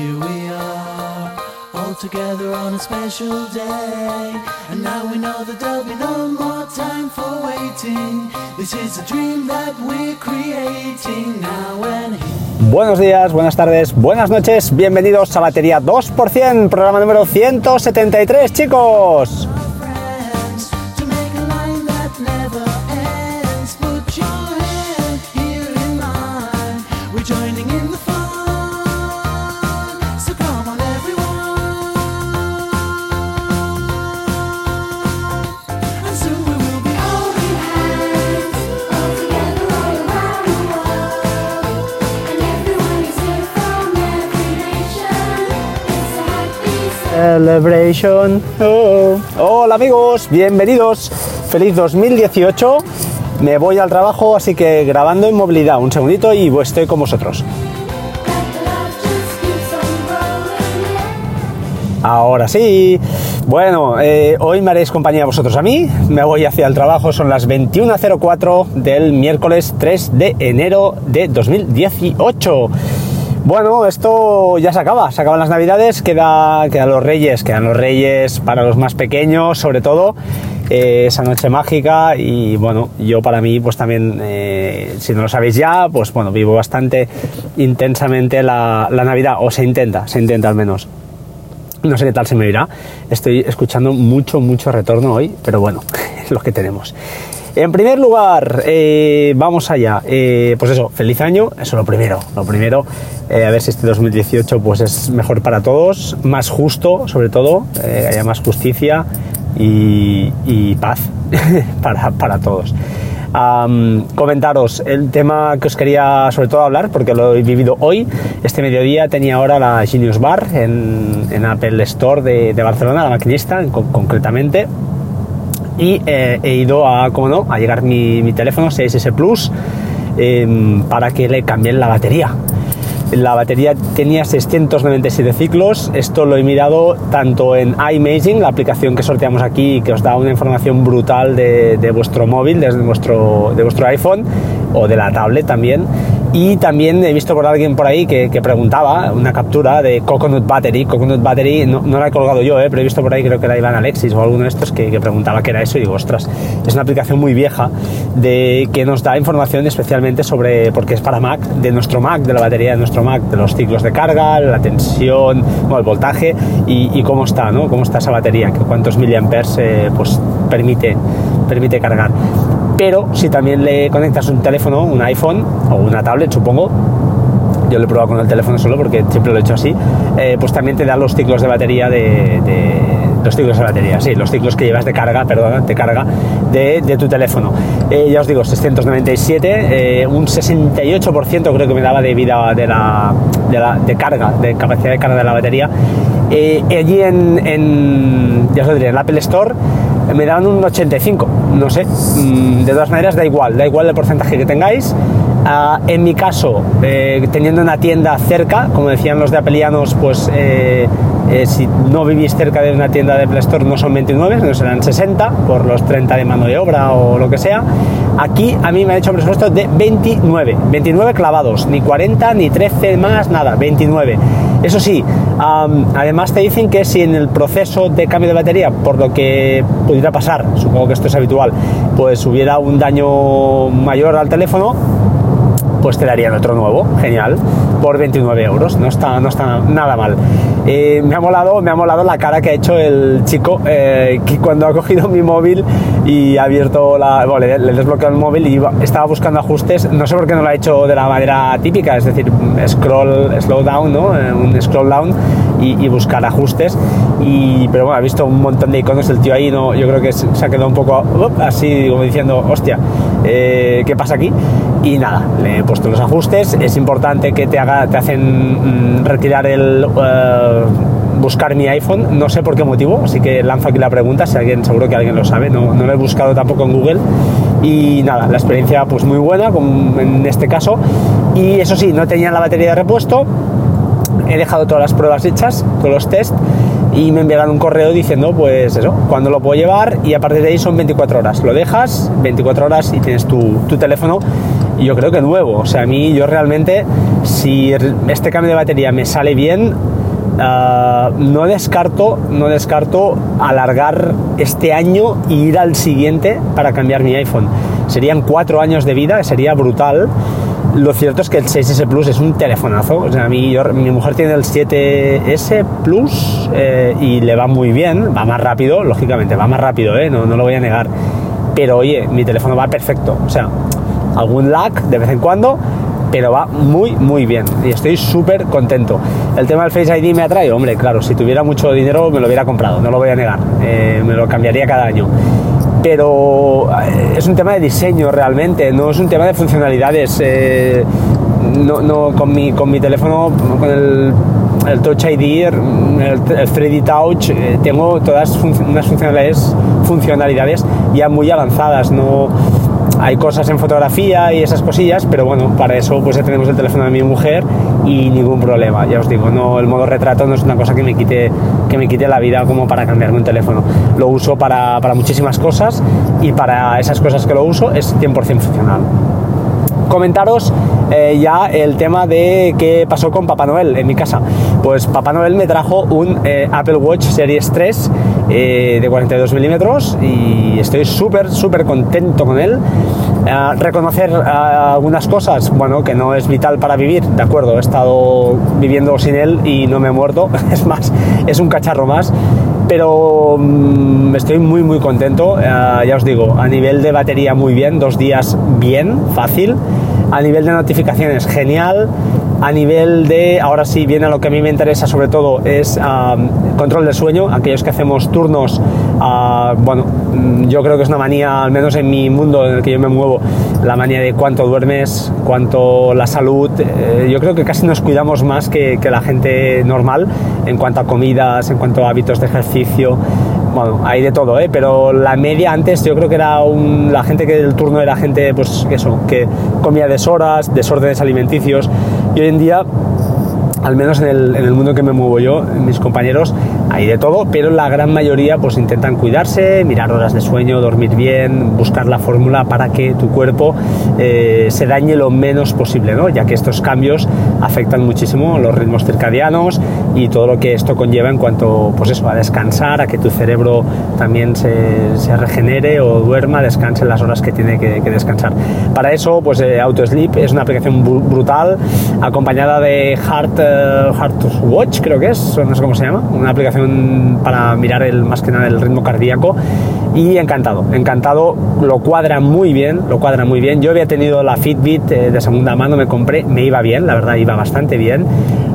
here we are, all together on a special day. And now we know that there'll be no more time for waiting. This is a dream that we're creating now and here. Buenos días, buenas tardes, buenas noches, bienvenidos a Batería 2%, programa número 173, chicos. Celebration. Oh. Hola amigos, bienvenidos. Feliz 2018. Me voy al trabajo, así que grabando en movilidad. Un segundito y estoy con vosotros. Ahora sí. Bueno, eh, hoy me haréis compañía vosotros a mí. Me voy hacia el trabajo. Son las 21.04 del miércoles 3 de enero de 2018. Bueno, esto ya se acaba. Se acaban las navidades. Queda, quedan los reyes. Quedan los reyes para los más pequeños, sobre todo. eh, esa noche mágica y bueno, yo para mí pues también, eh, si no lo sabéis ya, pues bueno, vivo bastante intensamente la, la Navidad, o se intenta, se intenta al menos. No sé qué tal se me irá. Estoy escuchando mucho, mucho retorno hoy, pero bueno, es lo que tenemos. En primer lugar, eh, vamos allá. Eh, pues eso, feliz año, eso es lo primero. Lo primero, eh, a ver si este 2018 pues es mejor para todos, más justo, sobre todo, eh, haya más justicia y, y paz para, para todos. Am, comentaros el tema que os quería sobre todo hablar porque lo he vivido hoy este mediodía tenía ahora la Genius Bar en, en Apple Store de, de Barcelona la maquinista en- con- concretamente y eh, he ido a, como no, a llegar mi, teléfono 6S Plus em, para que le cambien la batería. La batería tenía 697 ciclos. Esto lo he mirado tanto en iMaging, la aplicación que sorteamos aquí, que os da una información brutal de, de vuestro móvil, desde vuestro, de vuestro iPhone o de la tablet también. Y también he visto por alguien por ahí que, que preguntaba una captura de Coconut Battery. Coconut Battery no, no la he colgado yo, eh, pero he visto por ahí, creo que era Iván Alexis o alguno de estos que, que preguntaba qué era eso. Y digo, ostras, es una aplicación muy vieja de, que nos da información especialmente sobre, porque es para Mac, de nuestro Mac, de la batería de nuestro Mac, de los ciclos de carga, la tensión, bueno, el voltaje y, y cómo está, ¿no? Cómo está esa batería, que cuántos miliamperes eh, pues, permite, permite cargar pero si también le conectas un teléfono, un iPhone o una tablet, supongo, yo lo he probado con el teléfono solo porque siempre lo he hecho así, eh, pues también te da los ciclos de batería de, los ciclos de batería, sí, los ciclos que llevas de carga, perdón, de carga de, tu teléfono. Eh, ya os digo, 697, eh, un 68% creo que me daba de vida de la, de la- de carga, de capacidad de carga de la batería. Allí en, ya os lo en Apple Store me daban un 85, no sé. Mm, De todas maneras, da igual, da igual el porcentaje que tengáis. Ah, en mi caso, eh, teniendo una tienda cerca, como decían los de Apelianos, pues eh, eh, si no vivís cerca de una tienda de Apple Store no son 29, no serán 60 por los 30 de mano de obra o lo que sea. Aquí a mí me ha hecho un presupuesto de 29, 29 clavados, ni 40 ni 13 más, nada, 29. Eso sí, además te dicen que si en el proceso de cambio de batería, por lo que pudiera pasar, supongo que esto es habitual, pues hubiera un daño mayor al teléfono, pues te darían otro nuevo, genial, por 29 euros, no está, no está nada mal. Eh, me, ha molado, me ha molado la cara que ha hecho el chico eh, que cuando ha cogido mi móvil y ha abierto la. Bueno, le, le el móvil y estaba buscando ajustes. No sé por qué no lo ha hecho de la manera típica, es decir, scroll, slow down, ¿no? Eh, un scroll down y, buscar ajustes. Y, pero bueno, ha visto un montón de iconos, el tío ahí no, yo creo que se ha quedado un poco así como diciendo, hostia, ¿qué pasa aquí? Y nada, le he puesto los ajustes. Es importante que te, haga, te hacen mm, retirar el. eh, buscar mi iPhone, no sé por qué motivo, así que lanzo aquí la pregunta, si alguien, seguro que alguien lo sabe, no, no lo he buscado tampoco en Google. Y nada, la experiencia pues muy buena como en este caso. Y eso sí, no tenía la batería de repuesto, he dejado todas las pruebas hechas, todos los test, y me enviarán un correo diciendo, pues eso, cuándo lo puedo llevar, y a partir de ahí son 24 horas. Lo dejas, 24 horas, y tienes tu, tu teléfono, yo creo que nuevo. O sea, a mí yo realmente, si este cambio de batería me sale bien, ah, no descarto, no descarto alargar este año e ir al siguiente para cambiar mi iPhone. Serían cuatro años de vida, sería brutal. Lo cierto es que el 6S Plus es un telefonazo. O sea, a mí, yo- mi mujer tiene el 7S Plus eh, y le va muy bien, va más rápido, lógicamente, va más rápido, ¿eh? no, no lo voy a negar. Pero oye, mi teléfono va perfecto. O sea, algún lag de vez en cuando, pero va muy, muy bien. Y estoy súper contento. El tema del Face ID me atrae. Hombre, claro, si tuviera mucho dinero me lo hubiera comprado, no lo voy a negar. Eh, me lo cambiaría cada año pero eh, es un tema de diseño realmente, no es un tema de funcionalidades. eh, no, no, con, mi, con mi teléfono, con el, Touch ID, el, el 3D Touch, tengo todas unas funcionalidades, funcionalidades ya muy avanzadas. No, hay cosas en fotografía y esas cosillas, pero bueno, para eso pues ya tenemos el teléfono de mi mujer y ningún problema. Ya os digo, no, el modo retrato no es una cosa que me quite, que me quite la vida como para cambiarme un teléfono. Lo uso para, para muchísimas cosas y para esas cosas que lo uso es 100% funcional comentaros eh, ya el tema de qué pasó con Papá Noel en mi casa. Pues Papá Noel me trajo un eh, Apple Watch Series 3 eh, de 42 milímetros y estoy súper, súper contento con él. Ah, reconocer ah, algunas cosas, bueno, que no es vital para vivir, de acuerdo, he estado viviendo sin él y no me he muerto, es más, es un cacharro más pero mm, estoy muy muy contento Eh, ya os digo a nivel de batería muy bien dos días bien fácil a nivel de notificaciones genial a nivel de ahora sí viene a lo que a mí me interesa sobre todo es ah, control del sueño aquellos que hacemos turnos ah, bueno mm, yo creo que es una manía al menos en mi mundo en el que yo me muevo la manía de cuánto duermes cuánto la salud eh, yo creo que casi nos cuidamos más que, que la gente normal en cuanto a comidas, en cuanto a hábitos de ejercicio. Bueno, hay de todo, ¿eh? pero la media antes yo creo que era un, la gente que del turno era gente, pues eso, que comía deshoras, desórdenes alimenticios. Y hoy en día, al menos en el, en el mundo que me muevo yo, mis compañeros, hay de todo, pero la gran mayoría pues intentan cuidarse, mirar horas de sueño, dormir bien, buscar la fórmula para que tu cuerpo eh, se dañe lo menos posible, ¿no? ya que estos cambios afectan muchísimo los ritmos circadianos y todo lo que esto conlleva en cuanto pues eso, a descansar, a que tu cerebro también se, se regenere o duerma, descanse las horas que tiene que, que descansar. Para eso, pues eh, AutoSleep es una aplicación bru- brutal, acompañada de Heart, eh, Heart Watch, creo que es, no sé cómo se llama, una aplicación para mirar el, más que nada el ritmo cardíaco y encantado, encantado, lo cuadra muy bien, lo cuadra muy bien. Yo había tenido la Fitbit eh, de segunda mano, me compré, me iba bien, la verdad iba bastante bien.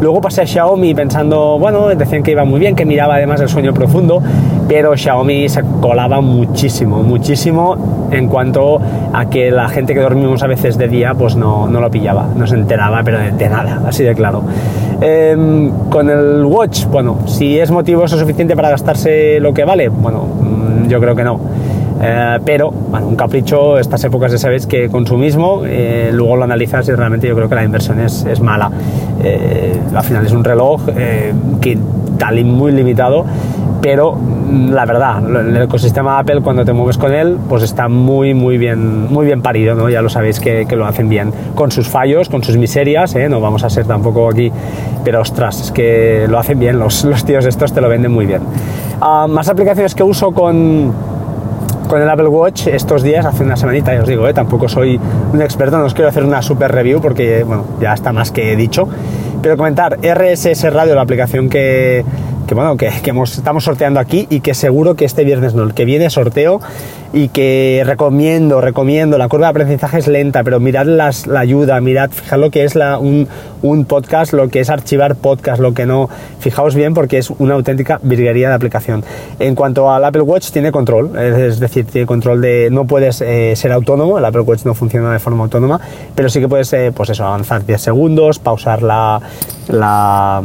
Luego pasé a Xiaomi pensando, bueno, decían que iba muy bien, que miraba además el sueño profundo, pero Xiaomi se colaba muchísimo, muchísimo en cuanto a que la gente que dormimos a veces de día, pues no, no lo pillaba, no se enteraba, pero de, de nada, así de claro. Em, con el Watch, bueno, si es motivo eso suficiente para gastarse lo que vale, bueno, mm, yo creo que no. Eh, pero, bueno, un capricho, estas épocas ya sabéis que consumismo, eh, luego lo analizas y realmente yo creo que la inversión es, es mala. Eh, al final es un reloj eh, que tal y muy limitado, pero la verdad, el ecosistema Apple cuando te mueves con él, pues está muy, muy bien, muy bien parido, ¿no? Ya lo sabéis que, lo hacen bien, con sus fallos, con sus miserias, ¿eh? no vamos a ser tampoco aquí, pero ostras, es que lo hacen bien, los, los tíos estos te lo venden muy bien. Ah, más aplicaciones que uso con con el Apple Watch estos días, hace una semanita, ya os digo, ¿eh? tampoco soy un experto, no os quiero hacer una super review porque, bueno, ya está más que dicho. Pero comentar, RSS Radio, la aplicación que, que bueno, que, hemos- estamos sorteando aquí y que seguro que este viernes no, el que viene sorteo y que recomiendo, recomiendo, la curva de aprendizaje es lenta, pero mirad las, la ayuda, mirad, fijad lo que es la, un, un podcast, lo que es archivar podcast, lo que no, fijaos bien porque es una auténtica virguería de aplicación. En cuanto al Apple Watch, tiene control, es decir, tiene control de, no puedes eh, ser autónomo, el Apple Watch no funciona de forma autónoma, pero sí que puedes, eh, pues eso, avanzar 10 segundos, pausar la, la,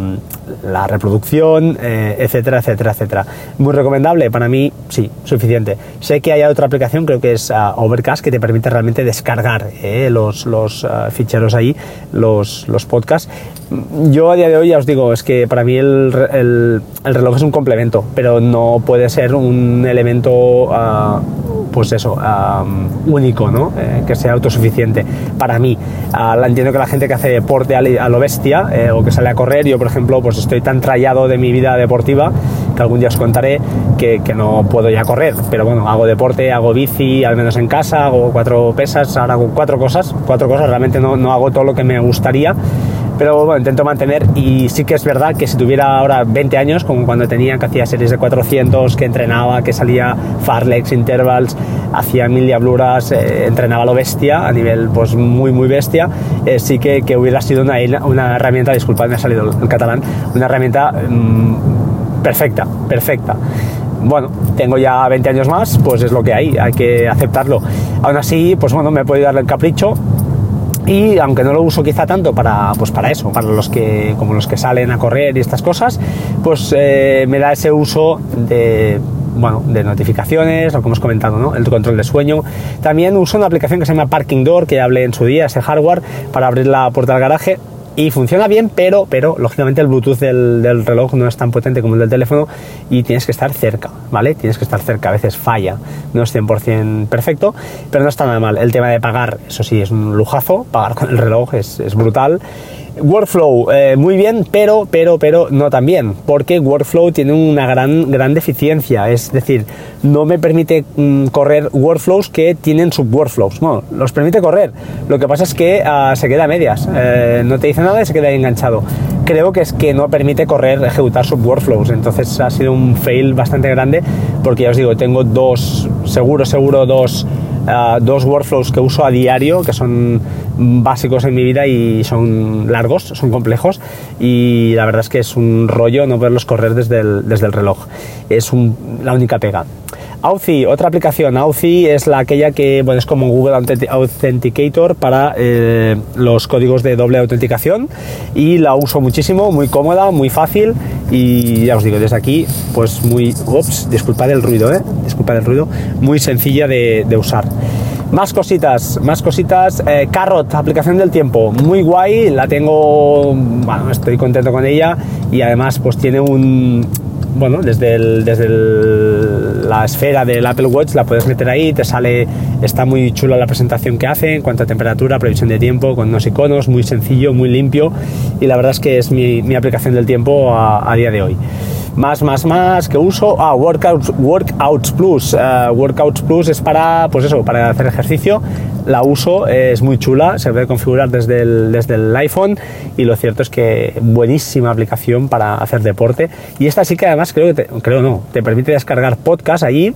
la reproducción, eh, etcétera, etcétera, etcétera. Muy recomendable, para mí sí, suficiente. Sé que hay otra aplicación, creo que es ah, Overcast, que te permite realmente descargar eh, los, ah, ficheros ahí, los, los podcasts. Yo a día de hoy ya os digo, es que para mí el- el reloj es un complemento, pero no puede ser un elemento ah, pues eso, am, único, ¿no? Eh, que sea autosuficiente para mí. La- entiendo que la gente que hace deporte a lo bestia eh, o que sale a correr, yo por ejemplo, pues estoy tan trallado de mi vida deportiva que algún día os contaré que, que no puedo ya correr, pero bueno, hago deporte, hago bici, al menos en casa, hago cuatro pesas, ahora hago cuatro cosas, cuatro cosas, realmente no, no hago todo lo que me gustaría, pero bueno, intento mantener y sí que es verdad que si tuviera ahora 20 años, como cuando tenía que hacía series de 400, que entrenaba, que salía farlex, intervals, hacía mil diabluras, eh, entrenaba lo bestia, a nivel pues muy muy bestia, eh, sí que, que hubiera sido una, una herramienta, disculpad, me ha salido el catalán, una herramienta mm, perfecta, perfecta. Bueno, tengo ya 20 años más, pues es lo que hay, hay que aceptarlo. Aún así, pues bueno, me podido darle el capricho y aunque no lo uso quizá tanto para, pues para eso, para los que, como los que salen a correr y estas cosas, pues eh, me da ese uso de, bueno, de notificaciones, lo que hemos comentado, ¿no? el control de sueño. También uso una aplicación que se llama Parking Door, que ya hablé en su día, ese hardware, para abrir la puerta del garaje. Y funciona bien, pero, pero lógicamente el Bluetooth del, reloj no es tan potente como el del teléfono y tienes que estar cerca, ¿vale? Tienes que estar cerca, a veces falla, no es 100% perfecto, pero no está nada mal. El tema de pagar, eso sí, es un lujazo, pagar con el reloj es brutal. Workflow, eh, muy bien, pero, pero, pero no tan bien, porque Workflow tiene una gran, gran deficiencia, es decir, no me permite mm, correr workflows que tienen subworkflows, no, los permite correr, lo que pasa es que ah, se queda a medias, eh, no te dice nada y se queda enganchado. Creo que es que no permite correr, ejecutar subworkflows, entonces ha sido un fail bastante grande, porque ya os digo, tengo dos, seguro, seguro, dos Uh, dos workflows que uso a diario, que son básicos en mi vida y son largos, son complejos y la verdad es que es un rollo no poderlos correr desde el, desde el reloj. Es un, la única pega. Authy, otra aplicación. Authy es la aquella que bueno, es como Google Authenticator para eh, los códigos de doble autenticación y la uso muchísimo, muy cómoda, muy fácil y ya os digo, desde aquí, pues muy, ups, disculpad el ruido, eh, disculpad el ruido, muy sencilla de usar. Más cositas, más cositas. Eh, Carrot, aplicación del tiempo, muy guay, la tengo, bueno, estoy contento con ella y además pues tiene un, bueno, desde, el- desde el- la esfera del Apple Watch la puedes meter ahí, te sale, está muy chula la presentación que hace en cuanto a temperatura, previsión de tiempo, con unos iconos, muy sencillo, muy limpio y la verdad es que es mi, mi aplicación del tiempo a, a día de hoy. Más, más, más que uso. Ah, Workouts, Workouts Plus. Eh, Workouts Plus es para, pues eso, para hacer ejercicio. La uso, es muy chula, se puede configurar desde el, desde el iPhone y lo cierto es que buenísima aplicación para hacer deporte. Y esta sí que además creo que, creo no, te permite descargar podcast allí,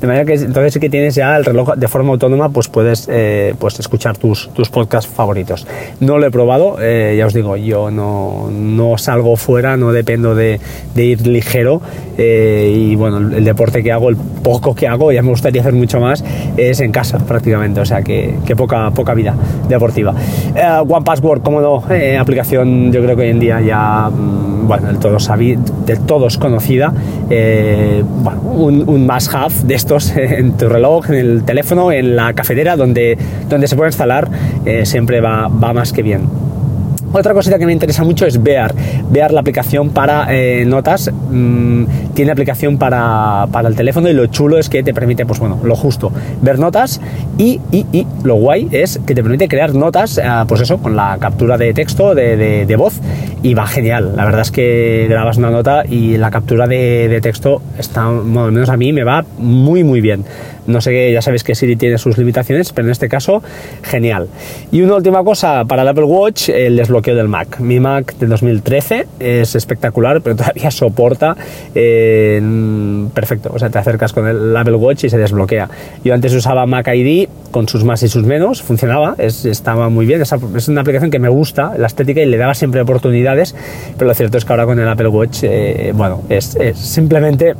de manera que entonces sí que tienes ya el reloj de forma autónoma, pues puedes eh, pues escuchar tus, tus podcasts favoritos. No lo he probado, eh, ya os digo, yo no, no salgo fuera, no dependo de, de ir ligero eh, y bueno, el, el deporte que hago, el poco que hago, ya me gustaría hacer mucho más, es en casa prácticamente, o sea que, que poca, poca vida deportiva. Eh, One Password, como no, eh, aplicación yo creo que hoy en día ya, mm, del todo, del todos conocida, eh, un, un must have de estos en tu reloj, en el teléfono, en la cafetera, donde, donde se puede instalar, eh, siempre va, va más que bien. Otra cosita que me interesa mucho es Bear. Bear, la aplicación para eh, notas, mm, tiene aplicación para, para el teléfono y lo chulo es que te permite, pues bueno, lo justo, ver notas y, y, y lo guay es que te permite crear notas, eh, pues eso, con la captura de texto, de, de- voz y va genial. La verdad es que grabas una nota y la captura de, texto está, al menos a mí me va muy, muy bien. No sé, ya sabéis que Siri tiene sus limitaciones, pero en este caso, genial. Y una última cosa, para el Apple Watch, el desbloqueo del Mac. Mi Mac de 2013 es espectacular, pero todavía soporta eh, perfecto. O sea, te acercas con el Apple Watch y se desbloquea. Yo antes usaba Mac ID con sus más y sus menos, funcionaba, es- estaba muy bien. Es, una aplicación que me gusta, la estética, y le daba siempre oportunidades, pero lo cierto es que ahora con el Apple Watch, eh, bueno, es simplemente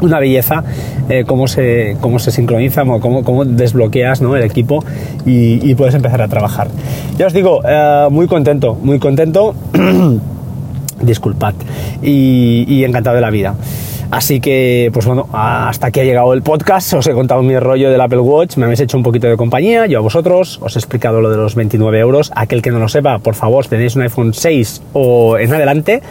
una belleza eh, cómo, se, cómo se sincroniza, o cómo, cómo desbloqueas ¿no? el equipo y, puedes empezar a trabajar. Ya os digo, eh, muy contento, muy contento, disculpad, y, y encantado de la vida. Así que, pues bueno, hasta aquí ha llegado el podcast. Os he contado mi rollo del Apple Watch. Me habéis hecho un poquito de compañía, yo a vosotros. Os he explicado lo de los 29 euros. Aquel que no lo sepa, por favor, tenéis un iPhone 6 o en adelante,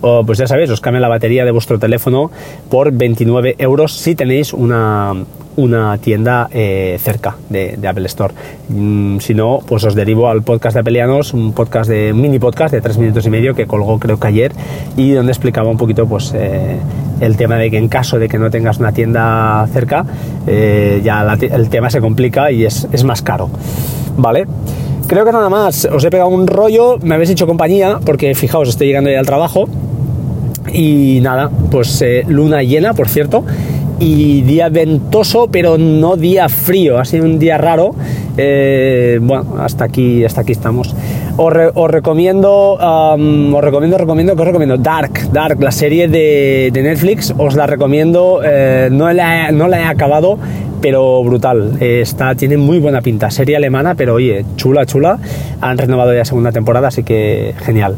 o, pues ya sabéis, os cambia la batería de vuestro teléfono por 29 euros si tenéis una, una tienda eh, cerca de, Apple Store. Mm, si no, pues os derivo al podcast de Apelianos, un podcast de mini podcast de tres minutos y medio que colgó creo que ayer y donde explicaba un poquito pues eh, el tema de que en caso de que no tengas una tienda cerca, eh, ya el tema se complica y es, es más caro. ¿Vale? Creo que nada más. Os he pegado un rollo, me habéis hecho compañía, porque fijaos, estoy llegando ya al trabajo. Y nada, pues eh, luna llena, por cierto. Y día ventoso, pero no día frío. Ha sido un día raro. Eh, bueno, hasta aquí, hasta aquí estamos. Os, re- os recomiendo, os recomiendo, recomiendo, ¿qué os recomiendo? Dark, Dark, la serie de, de Netflix. Os la recomiendo. eh, no, la, no la he acabado, pero brutal. Está, tiene muy buena pinta. Serie alemana, pero oye, chula, chula. Han renovado ya segunda temporada, así que genial.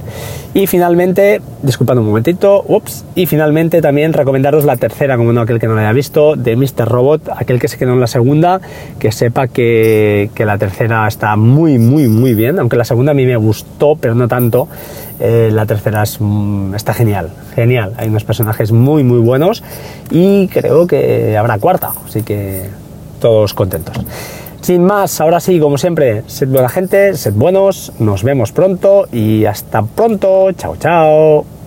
Y finalmente, disculpad un momentito, ups, y finalmente también recomendaros la tercera, como no aquel que no la haya visto, de Mr. Robot, aquel que se quedó en la segunda, que sepa que, que la tercera está muy, muy, muy bien, aunque la segunda a mí me gustó, pero no tanto. Eh, la tercera es, mm, está genial, genial. Hay unos personajes muy, muy buenos y creo que habrá cuarta, así que todos contentos. Sin más, ahora sí, como siempre, sed buena gente, sed buenos, nos vemos pronto y hasta pronto. Chao, chao.